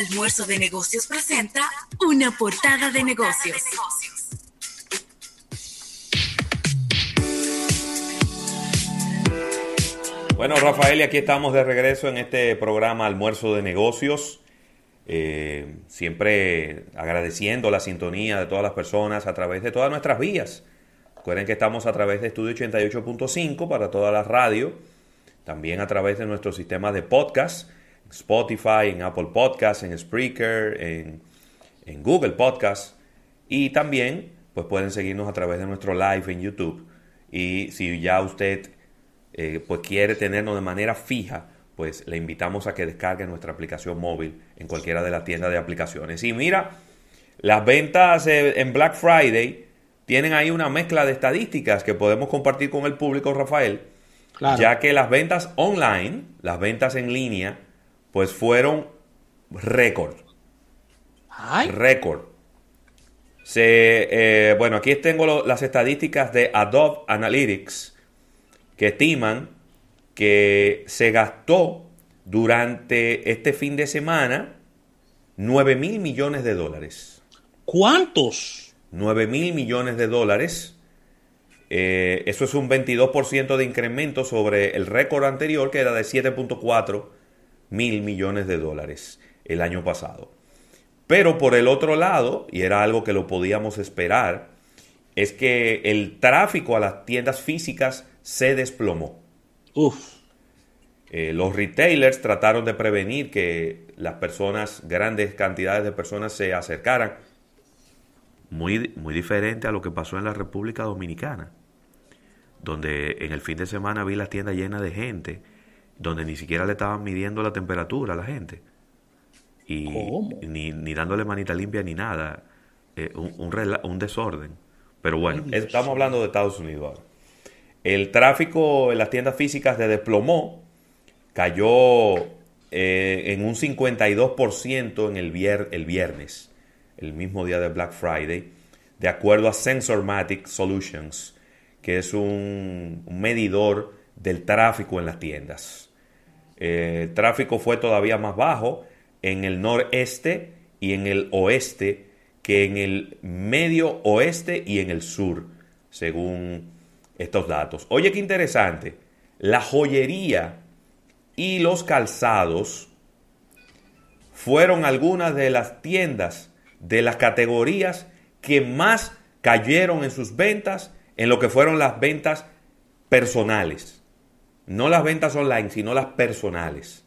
Almuerzo de Negocios presenta una portada de negocios. Bueno, Rafael, y aquí estamos de regreso en este programa Almuerzo de Negocios. Eh, siempre agradeciendo la sintonía de todas las personas a través de todas nuestras vías. Recuerden que estamos a través de Estudio 88.5 para toda la radio, también a través de nuestro sistema de podcast, Spotify, en Apple Podcasts, en Spreaker, en, en Google Podcasts y también pues pueden seguirnos a través de nuestro live en YouTube. Y si ya usted eh, pues quiere tenernos de manera fija, pues le invitamos a que descargue nuestra aplicación móvil en cualquiera de las tiendas de aplicaciones. Y mira, las ventas eh, en Black Friday tienen ahí una mezcla de estadísticas que podemos compartir con el público, Rafael, ya que las ventas online, las ventas en línea, pues fueron récord. Récord. Se, eh, bueno, aquí tengo las estadísticas de Adobe Analytics que estiman que se gastó durante este fin de semana 9 mil millones de dólares. ¿Cuántos? 9 mil millones de dólares. Eh, eso es un 22% de incremento sobre el récord anterior que era de 7.4 mil millones de dólares el año pasado. Pero por el otro lado, y era algo que lo podíamos esperar, es que el tráfico a las tiendas físicas se desplomó. Uf. Eh, los retailers trataron de prevenir que las personas, grandes cantidades de personas se acercaran muy, muy diferente a lo que pasó en la República Dominicana, donde en el fin de semana vi las tiendas llenas de gente, donde ni siquiera le estaban midiendo la temperatura a la gente. Y Ni, ni dándole manita limpia ni nada. Eh, un, un, desorden. Pero bueno, estamos hablando de Estados Unidos ahora. El tráfico en las tiendas físicas se desplomó, cayó eh, en un 52% en el, vier, el viernes el mismo día de Black Friday, de acuerdo a Sensormatic Solutions, que es un, medidor del tráfico en las tiendas. Eh, el tráfico fue todavía más bajo en el noreste y en el oeste que en el medio oeste y en el sur, según estos datos. Oye, qué interesante. La joyería y los calzados fueron algunas de las tiendas de las categorías que más cayeron en sus ventas en lo que fueron las ventas personales. No las ventas online, sino las personales.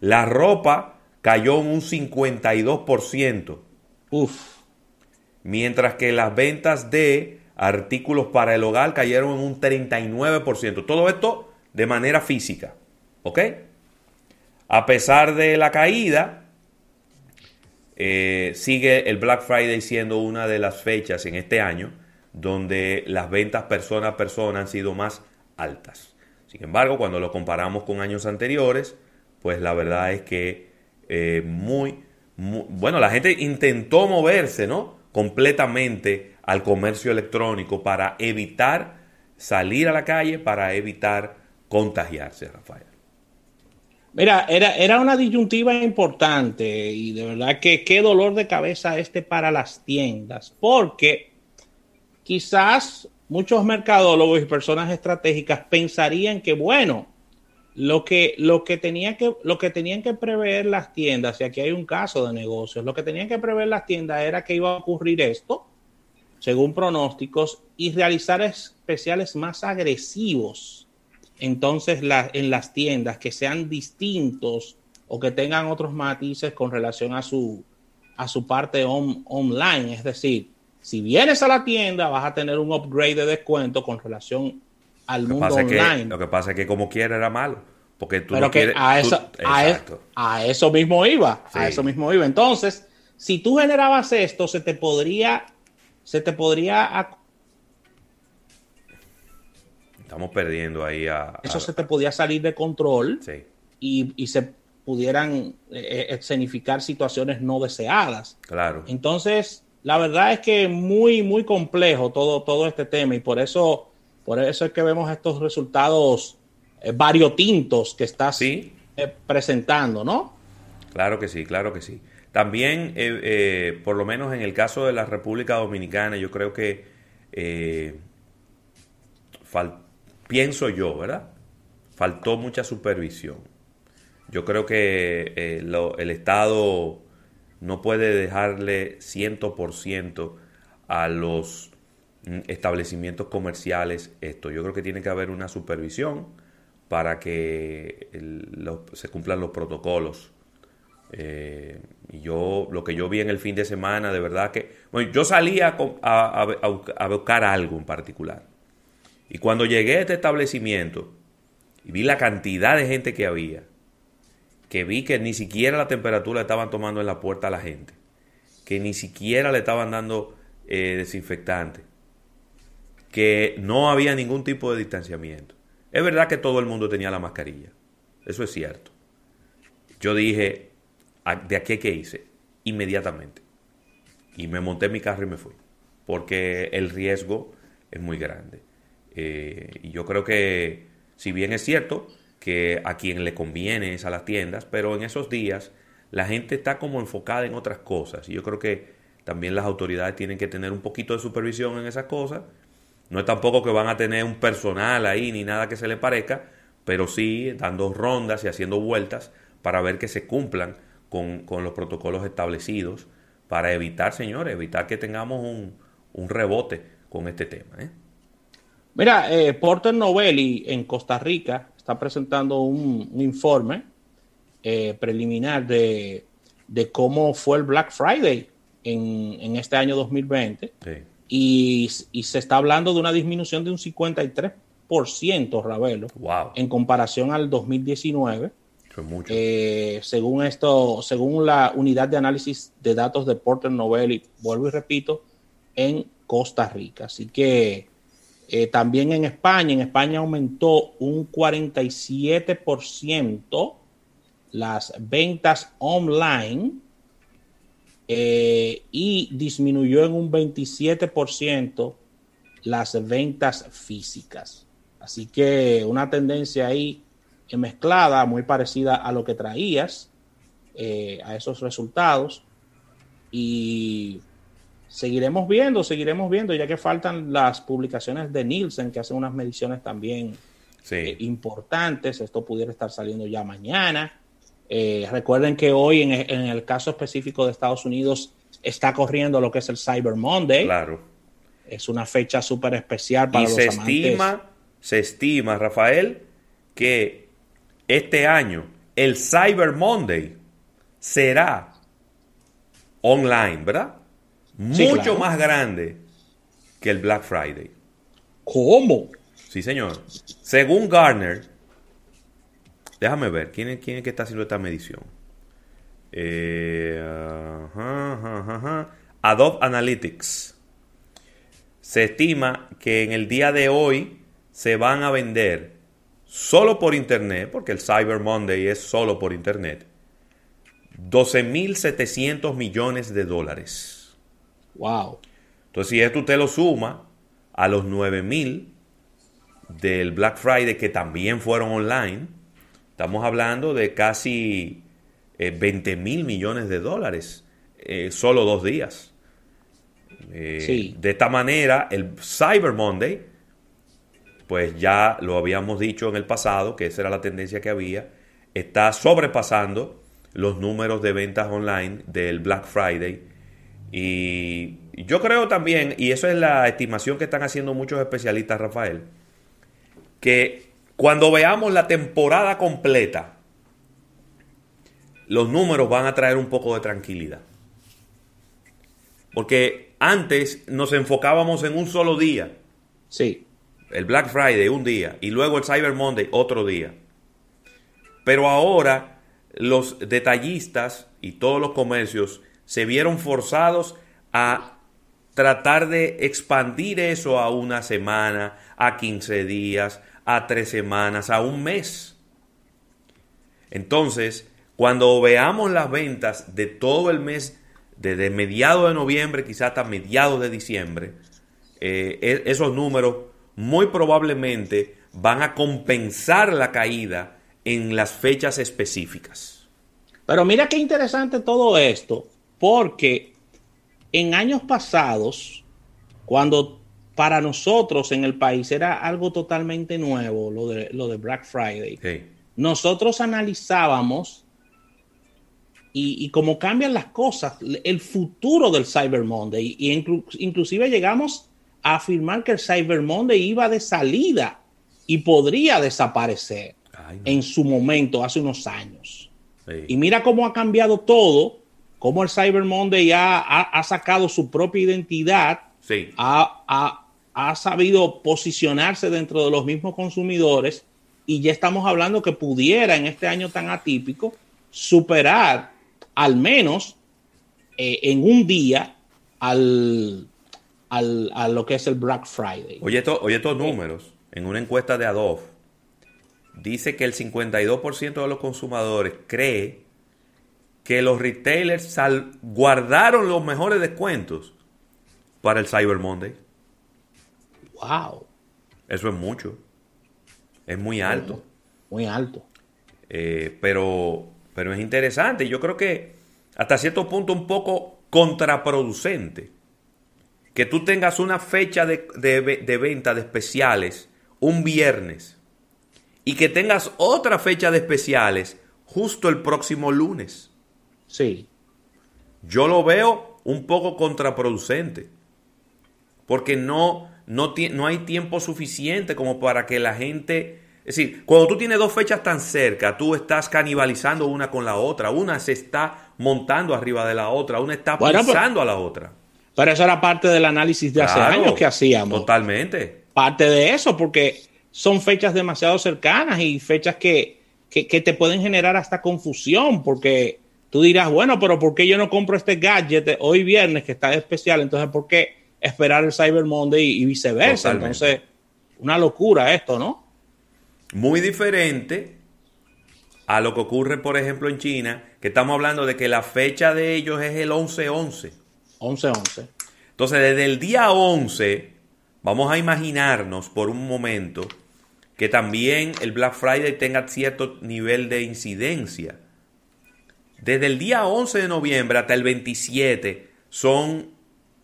La ropa cayó en un 52%. Uf. Mientras que las ventas de artículos para el hogar cayeron en un 39%. Todo esto de manera física. ¿Ok? A pesar de la caída, eh, sigue el Black Friday siendo una de las fechas en este año donde las ventas persona a persona han sido más altas. Sin embargo, cuando lo comparamos con años anteriores, pues la verdad es que eh, muy, bueno, la gente intentó moverse, ¿no? Completamente al comercio electrónico para evitar salir a la calle, para evitar contagiarse, Rafael. Mira, era, era una disyuntiva importante y de verdad que qué dolor de cabeza este para las tiendas, porque quizás muchos mercadólogos y personas estratégicas pensarían que, bueno, lo que, lo que, tenía que, lo que tenían que prever las tiendas, y aquí hay un caso de negocios, lo que tenían que prever las tiendas era que iba a ocurrir esto, según pronósticos, y realizar especiales más agresivos entonces en las tiendas que sean distintos o que tengan otros matices con relación a su, a su parte online. Es decir, si vienes a la tienda vas a tener un upgrade de descuento con relación al mundo online. lo que pasa es que como quiera era malo. Porque tú Pero no que quieres, a, eso, a, eso mismo iba. A eso mismo iba. Entonces, si tú generabas esto, se te podría, se te podría Estamos perdiendo ahí a... Eso se te podía salir de control y, se pudieran eh, eh, escenificar situaciones no deseadas. Claro. Entonces, la verdad es que muy, muy complejo todo, todo este tema y por eso, por eso es que vemos estos resultados eh, variotintos que estás presentando, ¿no? Claro que sí, claro que sí. También, eh, eh, por lo menos en el caso de la República Dominicana, yo creo que, eh, pienso yo, ¿verdad? Faltó mucha supervisión. Yo creo que el Estado no puede dejarle 100% a los establecimientos comerciales esto. Yo creo que tiene que haber una supervisión para que se cumplan los protocolos. Eh, yo, lo que yo vi en el fin de semana, de verdad que, bueno, yo salía a, a, buscar algo en particular. Y cuando llegué a este establecimiento y vi la cantidad de gente que había, que vi que ni siquiera la temperatura estaban tomando en la puerta a la gente, que ni siquiera le estaban dando eh, desinfectante, que no había ningún tipo de distanciamiento. Es verdad que todo el mundo tenía la mascarilla, eso es cierto. Yo dije, ¿de aquí qué hice? Inmediatamente. Y me monté en mi carro y me fui, porque el riesgo es muy grande. Eh, y yo creo que, si bien es cierto que a quien le conviene es a las tiendas, pero en esos días la gente está como enfocada en otras cosas. Y yo creo que también las autoridades tienen que tener un poquito de supervisión en esas cosas no es tampoco que van a tener un personal ahí ni nada que se le parezca, pero sí dando rondas y haciendo vueltas para ver que se cumplan con, los protocolos establecidos para evitar, señores, evitar que tengamos un, rebote con este tema. ¿eh? Mira, eh, Porter Novelli en Costa Rica está presentando un, informe eh, preliminar de, cómo fue el Black Friday en, en este año 2020. Sí y, se está hablando de una disminución de un 53%, Ravelo, en comparación al 2019. Eh, según esto, según la unidad de análisis de datos de Porter Novelli, vuelvo y repito, en Costa Rica. Así que eh, también en España, en España aumentó un 47% las ventas online eh, y disminuyó en un 27% las ventas físicas. Así que una tendencia ahí mezclada, muy parecida a lo que traías, eh, a esos resultados. Y seguiremos viendo, seguiremos viendo, ya que faltan las publicaciones de Nielsen, que hacen unas mediciones también eh, importantes. Esto pudiera estar saliendo ya mañana. Eh, recuerden que hoy, en, el caso específico de Estados Unidos, está corriendo lo que es el Cyber Monday. Claro. Es una fecha súper especial para y se Estima, se estima, Rafael, que este año el Cyber Monday será online, ¿verdad? Mucho más grande que el Black Friday. ¿Cómo? Sí, señor. Según Garner, Déjame ver, ¿quién es, quién que está haciendo esta medición? Eh, Adobe Analytics. Se estima que en el día de hoy se van a vender solo por internet, porque el Cyber Monday es solo por internet, 12.700 millones de dólares. Wow. Entonces, si esto usted lo suma a los 9.000 del Black Friday que también fueron online, Estamos hablando de casi 20 eh, mil millones de dólares, eh, solo dos días. Eh, de esta manera, el Cyber Monday, pues ya lo habíamos dicho en el pasado, que esa era la tendencia que había, está sobrepasando los números de ventas online del Black Friday. Y yo creo también, y eso es la estimación que están haciendo muchos especialistas, Rafael, que cuando veamos la temporada completa, los números van a traer un poco de tranquilidad. Porque antes nos enfocábamos en un solo día. Sí. El Black Friday un día y luego el Cyber Monday otro día. Pero ahora los detallistas y todos los comercios se vieron forzados a tratar de expandir eso a una semana, a 15 días, a tres semanas, a un mes. Entonces, cuando veamos las ventas de todo el mes, desde mediados de noviembre, quizás hasta mediados de diciembre, eh, e, esos números muy probablemente van a compensar la caída en las fechas específicas. Pero mira qué interesante todo esto, porque en años pasados, cuando para nosotros en el país era algo totalmente nuevo, lo de, lo de Black Friday, nosotros analizábamos y, cómo cambian las cosas, el futuro del Cyber Monday, y inclusive llegamos a afirmar que el Cyber Monday iba de salida y podría desaparecer en su momento, hace unos años. Y mira cómo ha cambiado todo, cómo el Cyber Monday ha, ha, sacado su propia identidad, ha, ha, sabido posicionarse dentro de los mismos consumidores y ya estamos hablando que pudiera en este año tan atípico superar al menos eh, en un día al, al, a lo que es el Black Friday. Oye, oye estos números, en una encuesta de Adobe, dice que el 52% de los consumidores cree que los retailers guardaron los mejores descuentos para el Cyber Monday. Wow. Eso es mucho. Es muy alto. Muy alto. Eh, pero, pero es interesante. Yo creo que hasta cierto punto un poco contraproducente. Que tú tengas una fecha de, de venta de especiales un viernes y que tengas otra fecha de especiales justo el próximo lunes. Sí. Yo lo veo un poco contraproducente, porque no, no, no hay tiempo suficiente como para que la gente... Es decir, cuando tú tienes dos fechas tan cerca, tú estás canibalizando una con la otra, una se está montando arriba de la otra, una está pisando a la otra. Pero eso era parte del análisis de hace años que hacíamos. Totalmente. Parte de eso, porque son fechas demasiado cercanas y fechas que, te pueden generar hasta confusión, porque tú dirás, bueno, pero ¿por qué yo no compro este gadget hoy viernes que está especial? Entonces, ¿por qué esperar el Cyber Monday y, viceversa? Entonces, una locura esto, ¿no? Muy diferente a lo que ocurre, por ejemplo, en China, que estamos hablando de que la fecha de ellos es el 11-11. 11-11. Entonces, desde el día 11, vamos a imaginarnos por un momento que también el Black Friday tenga cierto nivel de incidencia. Desde el día 11 de noviembre hasta el 27 son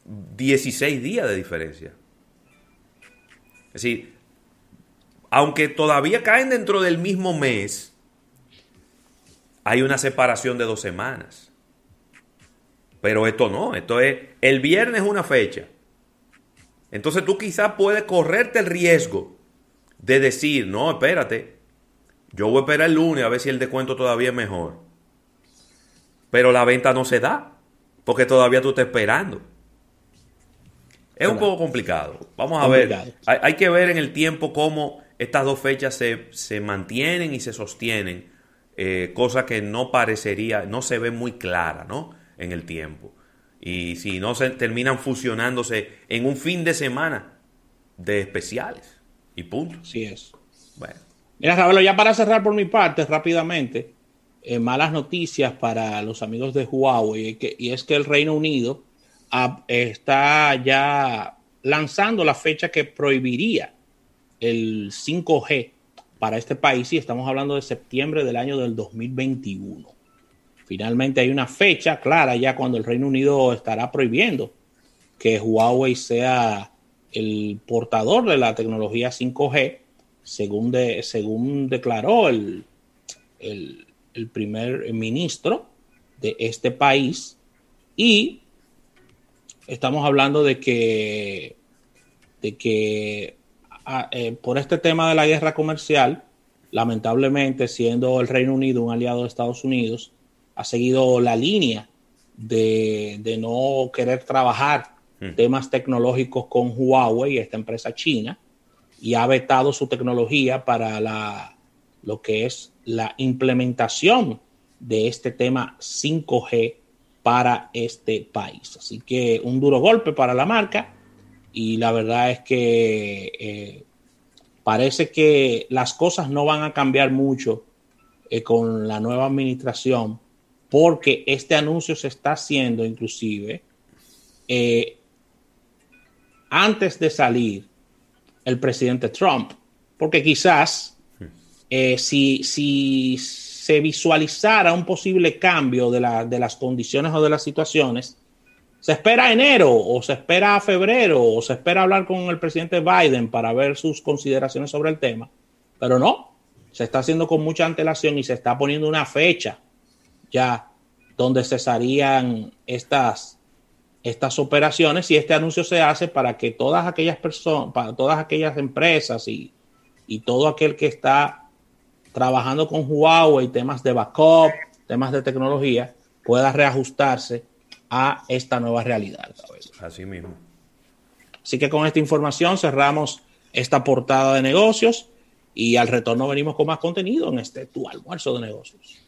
16 días de diferencia. Es decir, aunque todavía caen dentro del mismo mes, hay una separación de dos semanas. Pero esto no, esto es, el viernes es una fecha. Entonces tú quizás puedes correrte el riesgo de decir, no, espérate, yo voy a esperar el lunes a ver si el descuento todavía es mejor. Pero la venta no se da, porque todavía tú estás esperando. Es un poco complicado. Vamos a ver. Hay, que ver en el tiempo cómo estas dos fechas se, mantienen y se sostienen, eh, cosa que no parecería, no se ve muy clara, ¿no? En el tiempo. Y si no se terminan fusionándose en un fin de semana de especiales. Y punto. Así es. Bueno. Mira, Ravelo, ya para cerrar por mi parte, rápidamente, eh, malas noticias para los amigos de Huawei, y es que el Reino Unido está ya lanzando la fecha que prohibiría el 5G para este país y estamos hablando de septiembre del año del 2021. Finalmente hay una fecha clara ya cuando el Reino Unido estará prohibiendo que Huawei sea el portador de la tecnología 5G, según, según declaró el, el, primer ministro de este país. Y estamos hablando de que, de que eh, por este tema de la guerra comercial, lamentablemente siendo el Reino Unido un aliado de Estados Unidos, ha seguido la línea de, de no querer trabajar Mm. temas tecnológicos con Huawei, esta empresa china, y ha vetado su tecnología para la, lo que es la implementación de este tema 5G para este país. Así que un duro golpe para la marca y la verdad es que eh, parece que las cosas no van a cambiar mucho eh, con la nueva administración porque este anuncio se está haciendo inclusive eh, antes de salir el presidente Trump, porque quizás eh, si, se visualizara un posible cambio de, las condiciones o de las situaciones, se espera enero o se espera febrero o se espera hablar con el presidente Biden para ver sus consideraciones sobre el tema, pero no, se está haciendo con mucha antelación y se está poniendo una fecha ya donde cesarían estas, estas operaciones y este anuncio se hace para que todas aquellas personas, para todas aquellas empresas y todo aquel que está trabajando con Huawei, temas de backup, temas de tecnología, pueda reajustarse a esta nueva realidad. Así mismo. Así que con esta información cerramos esta portada de negocios y al retorno venimos con más contenido en este tu almuerzo de negocios.